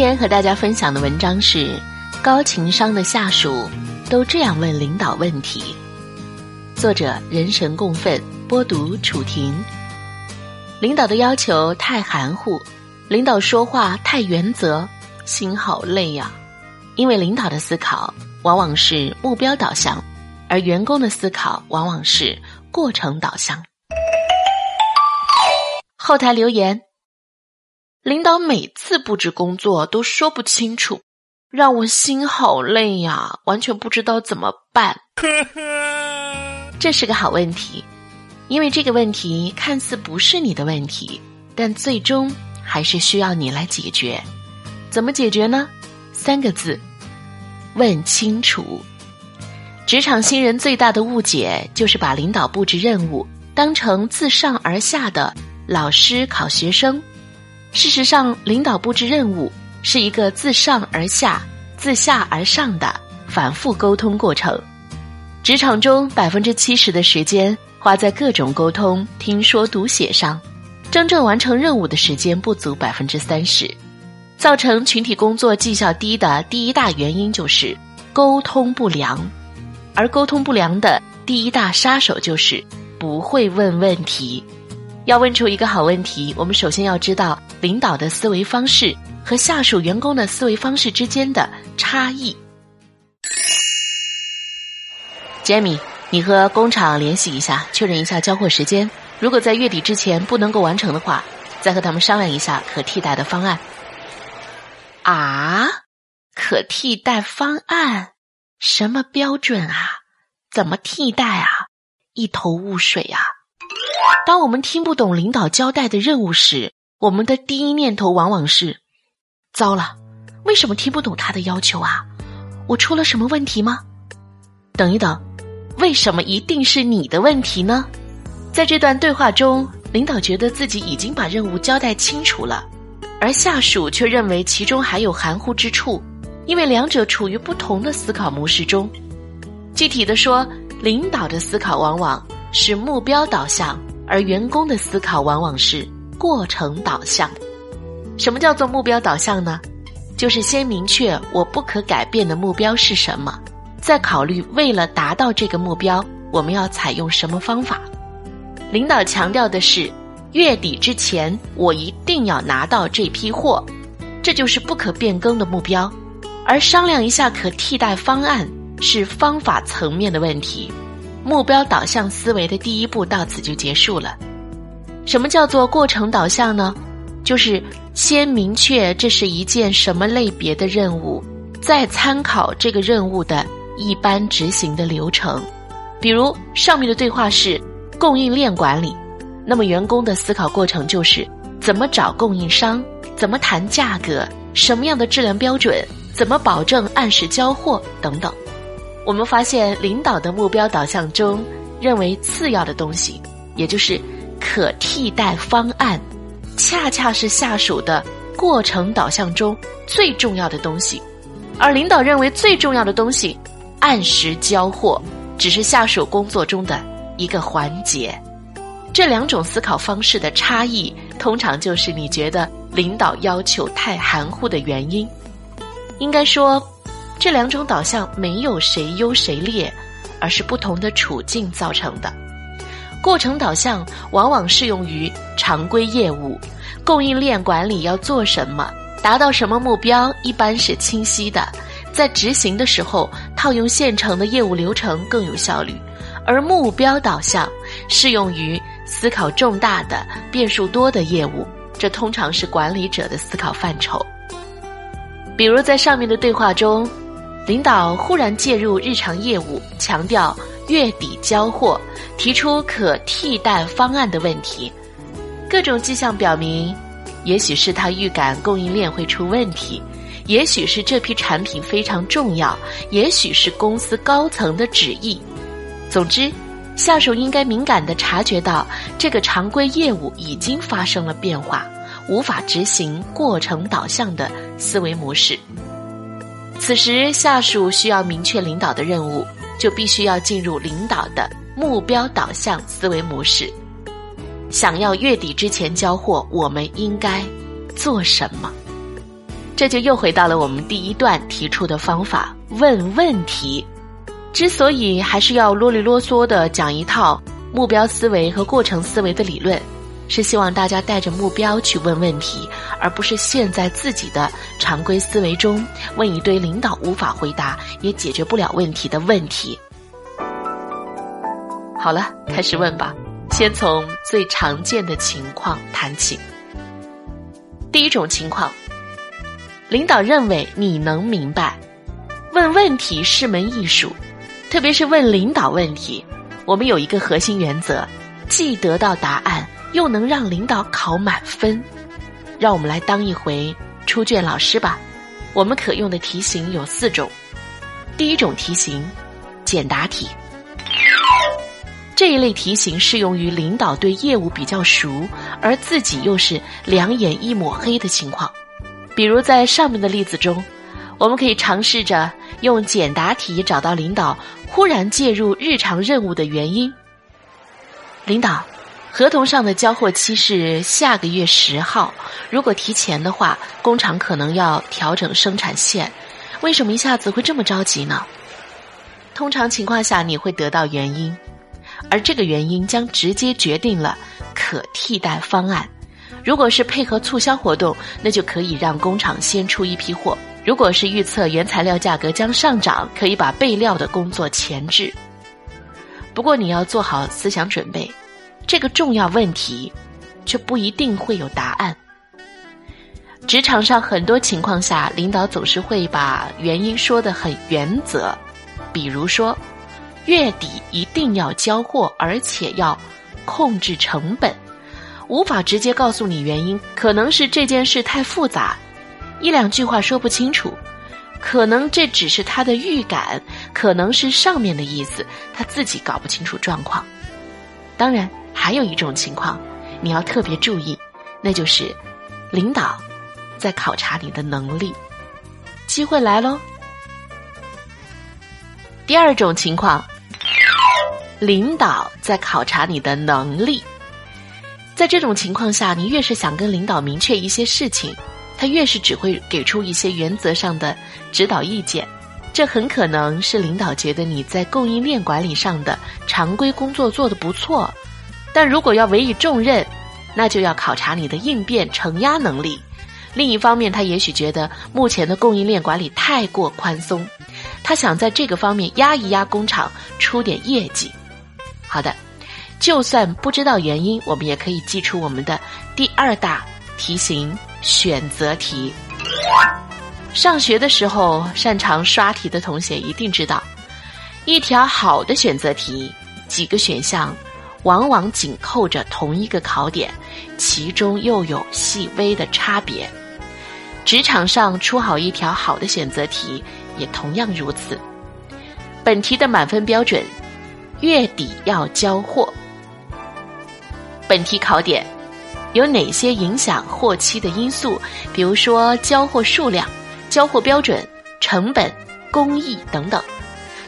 天和大家分享的文章是：高情商的下属都这样问领导问题。作者：人神共愤，播读：楚婷。领导的要求太含糊，领导说话太原则，心好累呀。因为领导的思考往往是目标导向，而员工的思考往往是过程导向。后台留言。领导每次布置工作都说不清楚，让我心好累呀，完全不知道怎么办。这是个好问题，因为这个问题看似不是你的问题，但最终还是需要你来解决。怎么解决呢？三个字：问清楚。职场新人最大的误解就是把领导布置任务当成自上而下的老师考学生。事实上，领导布置任务是一个自上而下、自下而上的反复沟通过程。职场中百分之七十的时间花在各种沟通、听说读写上，真正完成任务的时间不足百分之三十。造成群体工作绩效低的第一大原因就是沟通不良，而沟通不良的第一大杀手就是不会问问题。要问出一个好问题，我们首先要知道领导的思维方式和下属员工的思维方式之间的差异。杰米，你和工厂联系一下，确认一下交货时间。如果在月底之前不能够完成的话，再和他们商量一下可替代的方案。啊，可替代方案？什么标准啊？怎么替代啊？一头雾水啊！当我们听不懂领导交代的任务时，我们的第一念头往往是：糟了，为什么听不懂他的要求啊？我出了什么问题吗？等一等，为什么一定是你的问题呢？在这段对话中，领导觉得自己已经把任务交代清楚了，而下属却认为其中还有含糊之处，因为两者处于不同的思考模式中。具体的说，领导的思考往往是目标导向。而员工的思考往往是过程导向。什么叫做目标导向呢？就是先明确我不可改变的目标是什么，再考虑为了达到这个目标，我们要采用什么方法。领导强调的是月底之前我一定要拿到这批货，这就是不可变更的目标。而商量一下可替代方案是方法层面的问题。目标导向思维的第一步到此就结束了。什么叫做过程导向呢？就是先明确这是一件什么类别的任务，再参考这个任务的一般执行的流程。比如上面的对话是供应链管理，那么员工的思考过程就是怎么找供应商，怎么谈价格，什么样的质量标准，怎么保证按时交货等等。我们发现，领导的目标导向中，认为次要的东西，也就是可替代方案，恰恰是下属的过程导向中最重要的东西；而领导认为最重要的东西，按时交货，只是下属工作中的一个环节。这两种思考方式的差异，通常就是你觉得领导要求太含糊的原因。应该说。这两种导向没有谁优谁劣，而是不同的处境造成的。过程导向往往适用于常规业务，供应链管理要做什么，达到什么目标，一般是清晰的，在执行的时候套用现成的业务流程更有效率。而目标导向适用于思考重大的、变数多的业务，这通常是管理者的思考范畴。比如在上面的对话中。领导忽然介入日常业务，强调月底交货，提出可替代方案的问题。各种迹象表明，也许是他预感供应链会出问题，也许是这批产品非常重要，也许是公司高层的旨意。总之，下属应该敏感地察觉到这个常规业务已经发生了变化，无法执行过程导向的思维模式。此时，下属需要明确领导的任务，就必须要进入领导的目标导向思维模式。想要月底之前交货，我们应该做什么？这就又回到了我们第一段提出的方法——问问题。之所以还是要啰里啰嗦的讲一套目标思维和过程思维的理论，是希望大家带着目标去问问题，而不是陷在自己的常规思维中问一堆领导无法回答也解决不了问题的问题。好了，开始问吧。先从最常见的情况谈起。第一种情况，领导认为你能明白，问问题是门艺术。特别是问领导问题，我们有一个核心原则：既得到答案，又能让领导考满分。让我们来当一回出卷老师吧。我们可用的题型有四种。第一种题型，简答题。这一类题型适用于领导对业务比较熟，而自己又是两眼一抹黑的情况。比如在上面的例子中，我们可以尝试着用简答题找到领导。忽然介入日常任务的原因。领导，合同上的交货期是下个月十号，如果提前的话，工厂可能要调整生产线。为什么一下子会这么着急呢？通常情况下，你会得到原因，而这个原因将直接决定了可替代方案。如果是配合促销活动，那就可以让工厂先出一批货。如果是预测原材料价格将上涨，可以把备料的工作前置。不过你要做好思想准备，这个重要问题却不一定会有答案。职场上很多情况下，领导总是会把原因说的很原则，比如说月底一定要交货，而且要控制成本，无法直接告诉你原因，可能是这件事太复杂。一两句话说不清楚，可能这只是他的预感，可能是上面的意思，他自己搞不清楚状况。当然，还有一种情况，你要特别注意，那就是领导在考察你的能力。机会来喽！第二种情况，领导在考察你的能力。在这种情况下，你越是想跟领导明确一些事情。他越是只会给出一些原则上的指导意见，这很可能是领导觉得你在供应链管理上的常规工作做得不错，但如果要委以重任，那就要考察你的应变承压能力。另一方面，他也许觉得目前的供应链管理太过宽松，他想在这个方面压一压工厂，出点业绩。好的，就算不知道原因，我们也可以记出我们的第二大题型。选择题，上学的时候擅长刷题的同学一定知道，一条好的选择题，几个选项往往紧扣着同一个考点，其中又有细微的差别。职场上出好一条好的选择题也同样如此。本题的满分标准，月底要交货。本题考点。有哪些影响货期的因素？比如说交货数量、交货标准、成本、工艺等等，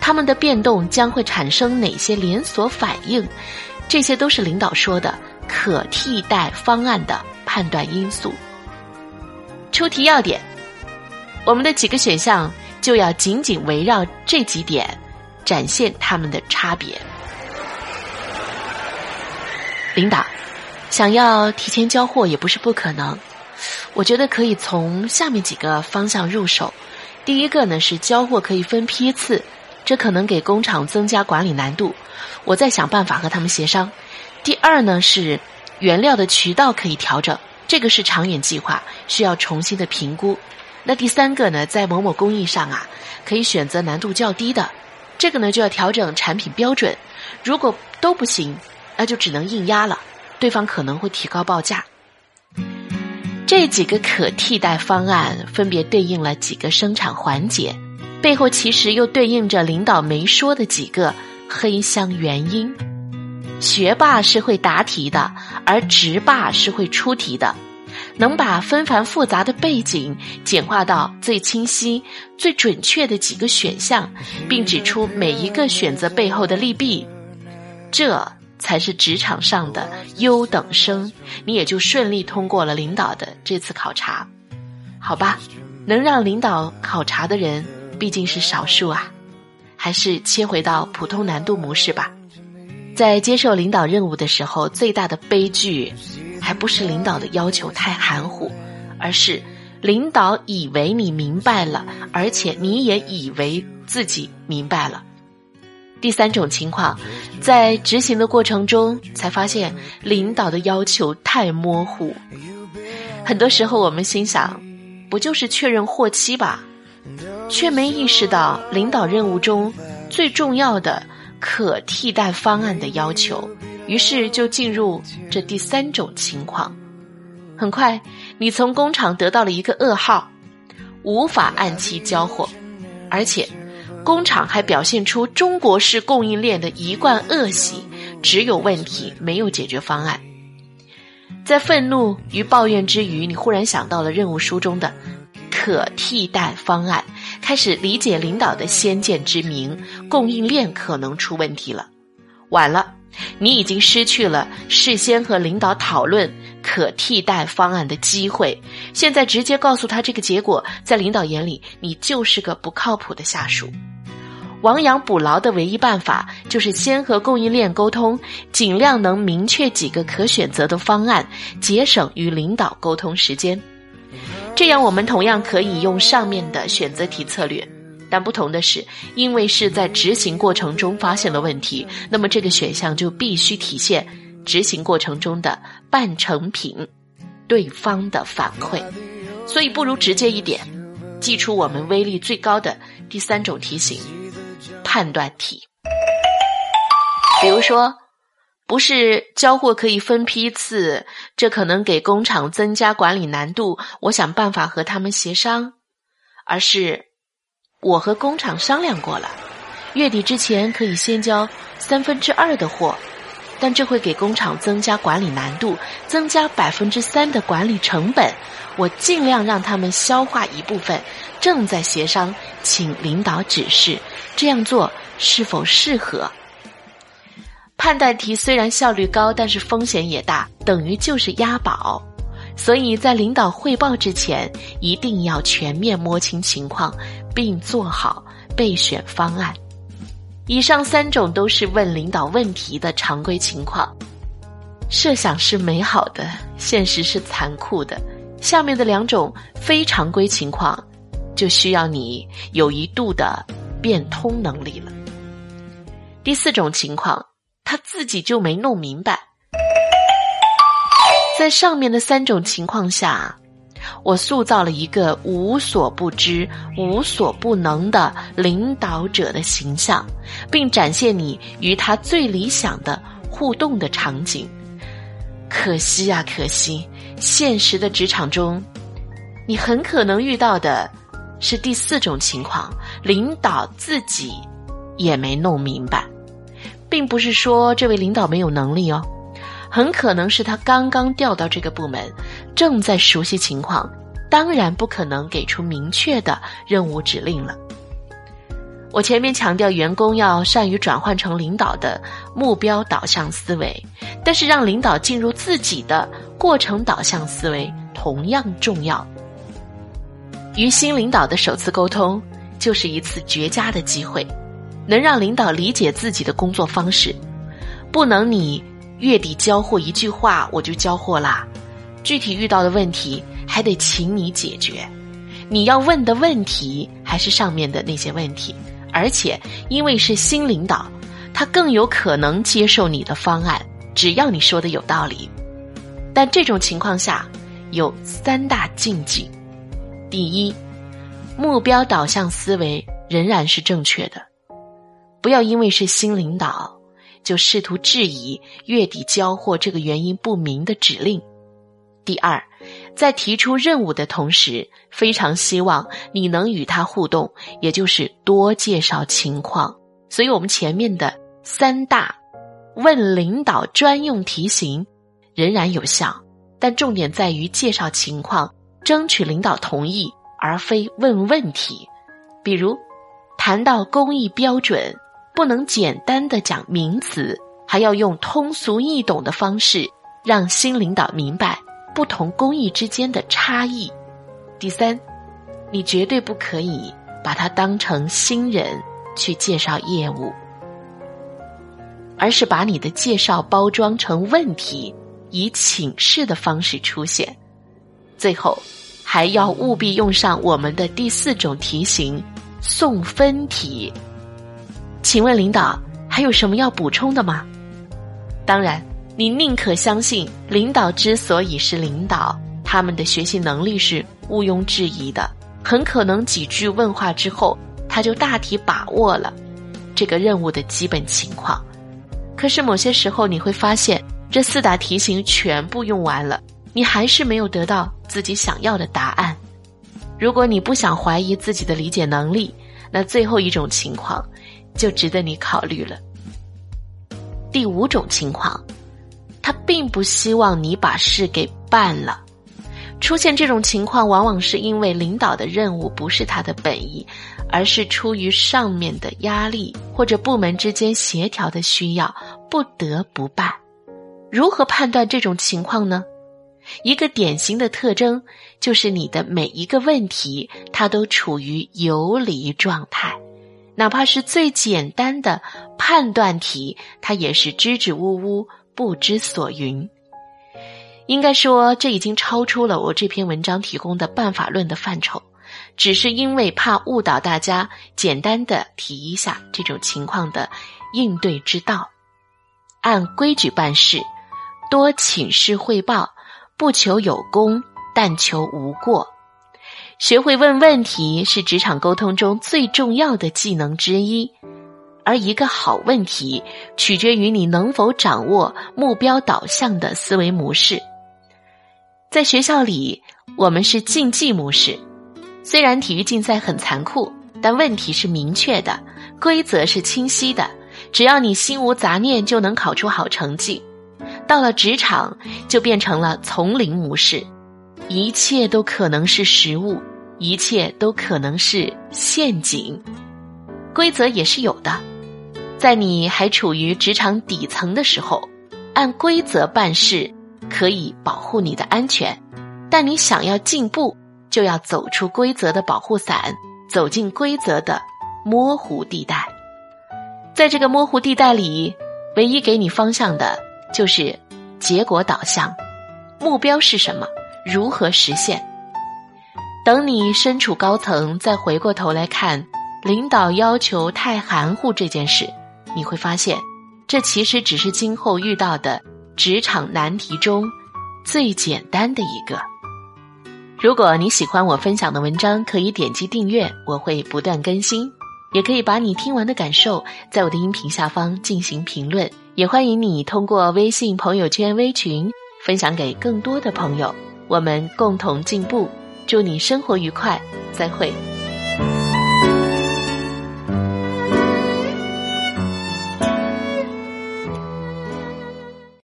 它们的变动将会产生哪些连锁反应？这些都是领导说的可替代方案的判断因素。出题要点，我们的几个选项就要紧紧围绕这几点，展现它们的差别。领导。想要提前交货也不是不可能，我觉得可以从下面几个方向入手。第一个呢是交货可以分批次，这可能给工厂增加管理难度，我再想办法和他们协商。第二呢是原料的渠道可以调整，这个是长远计划，需要重新的评估。那第三个呢，在某某工艺上啊，可以选择难度较低的，这个呢就要调整产品标准。如果都不行，那就只能硬压了。对方可能会提高报价。这几个可替代方案分别对应了几个生产环节，背后其实又对应着领导没说的几个黑箱原因。学霸是会答题的，而直霸是会出题的。能把纷繁复杂的背景简化到最清晰、最准确的几个选项，并指出每一个选择背后的利弊，这。才是职场上的优等生，你也就顺利通过了领导的这次考察，好吧？能让领导考察的人毕竟是少数啊，还是切回到普通难度模式吧。在接受领导任务的时候，最大的悲剧，还不是领导的要求太含糊，而是领导以为你明白了，而且你也以为自己明白了。第三种情况，在执行的过程中才发现领导的要求太模糊。很多时候我们心想，不就是确认货期吧，却没意识到领导任务中最重要的可替代方案的要求，于是就进入这第三种情况。很快，你从工厂得到了一个噩耗，无法按期交货，而且。工厂还表现出中国式供应链的一贯恶习，只有问题没有解决方案。在愤怒与抱怨之余，你忽然想到了任务书中的可替代方案，开始理解领导的先见之明，供应链可能出问题了。晚了，你已经失去了事先和领导讨论可替代方案的机会。现在直接告诉他这个结果，在领导眼里，你就是个不靠谱的下属。亡羊补牢的唯一办法，就是先和供应链沟通，尽量能明确几个可选择的方案，节省与领导沟通时间。这样，我们同样可以用上面的选择题策略，但不同的是，因为是在执行过程中发现了问题，那么这个选项就必须体现执行过程中的半成品，对方的反馈。所以，不如直接一点，寄出我们威力最高的第三种题型。判断题，比如说，不是交货可以分批次，这可能给工厂增加管理难度，我想办法和他们协商；而是我和工厂商量过了，月底之前可以先交三分之二的货，但这会给工厂增加管理难度，增加百分之三的管理成本，我尽量让他们消化一部分，正在协商，请领导指示。这样做是否适合？判断题虽然效率高，但是风险也大，等于就是押宝。所以在领导汇报之前，一定要全面摸清情况，并做好备选方案。以上三种都是问领导问题的常规情况。设想是美好的，现实是残酷的。下面的两种非常规情况，就需要你有一度的。变通能力了。第四种情况，他自己就没弄明白。在上面的三种情况下，我塑造了一个无所不知、无所不能的领导者的形象，并展现你与他最理想的互动的场景。可惜呀，可惜，现实的职场中，你很可能遇到的。是第四种情况，领导自己也没弄明白，并不是说这位领导没有能力哦，很可能是他刚刚调到这个部门，正在熟悉情况，当然不可能给出明确的任务指令了。我前面强调员工要善于转换成领导的目标导向思维，但是让领导进入自己的过程导向思维同样重要。与新领导的首次沟通，就是一次绝佳的机会，能让领导理解自己的工作方式。不能你月底交货一句话我就交货啦，具体遇到的问题还得请你解决。你要问的问题还是上面的那些问题，而且因为是新领导，他更有可能接受你的方案，只要你说的有道理。但这种情况下有三大禁忌。第一，目标导向思维仍然是正确的，不要因为是新领导就试图质疑月底交货这个原因不明的指令。第二，在提出任务的同时，非常希望你能与他互动，也就是多介绍情况。所以，我们前面的三大问领导专用题型仍然有效，但重点在于介绍情况。争取领导同意，而非问问题。比如，谈到工艺标准，不能简单的讲名词，还要用通俗易懂的方式，让新领导明白不同工艺之间的差异。第三，你绝对不可以把他当成新人去介绍业务，而是把你的介绍包装成问题，以请示的方式出现。最后，还要务必用上我们的第四种题型——送分题。请问领导还有什么要补充的吗？当然，你宁可相信领导之所以是领导，他们的学习能力是毋庸置疑的。很可能几句问话之后，他就大体把握了这个任务的基本情况。可是某些时候你会发现，这四大题型全部用完了，你还是没有得到自己想要的答案。如果你不想怀疑自己的理解能力，那最后一种情况就值得你考虑了。第五种情况，他并不希望你把事给办了。出现这种情况，往往是因为领导的任务不是他的本意，而是出于上面的压力或者部门之间协调的需要，不得不办。如何判断这种情况呢？一个典型的特征就是你的每一个问题，它都处于游离状态，哪怕是最简单的判断题，它也是支支吾吾、不知所云。应该说，这已经超出了我这篇文章提供的办法论的范畴，只是因为怕误导大家，简单的提一下这种情况的应对之道：按规矩办事，多请示汇报，不求有功，但求无过。学会问问题是职场沟通中最重要的技能之一，而一个好问题取决于你能否掌握目标导向的思维模式。在学校里，我们是竞技模式。虽然体育竞赛很残酷，但问题是明确的，规则是清晰的。只要你心无杂念，就能考出好成绩。到了职场，就变成了丛林模式，一切都可能是食物，一切都可能是陷阱。规则也是有的，在你还处于职场底层的时候，按规则办事。可以保护你的安全，但你想要进步，就要走出规则的保护伞，走进规则的模糊地带。在这个模糊地带里，唯一给你方向的就是结果导向，目标是什么，如何实现。等你身处高层，再回过头来看领导要求太含糊这件事，你会发现，这其实只是今后遇到的。职场难题中最简单的一个。如果你喜欢我分享的文章，可以点击订阅，我会不断更新。也可以把你听完的感受在我的音频下方进行评论，也欢迎你通过微信朋友圈微群分享给更多的朋友，我们共同进步。祝你生活愉快，再会。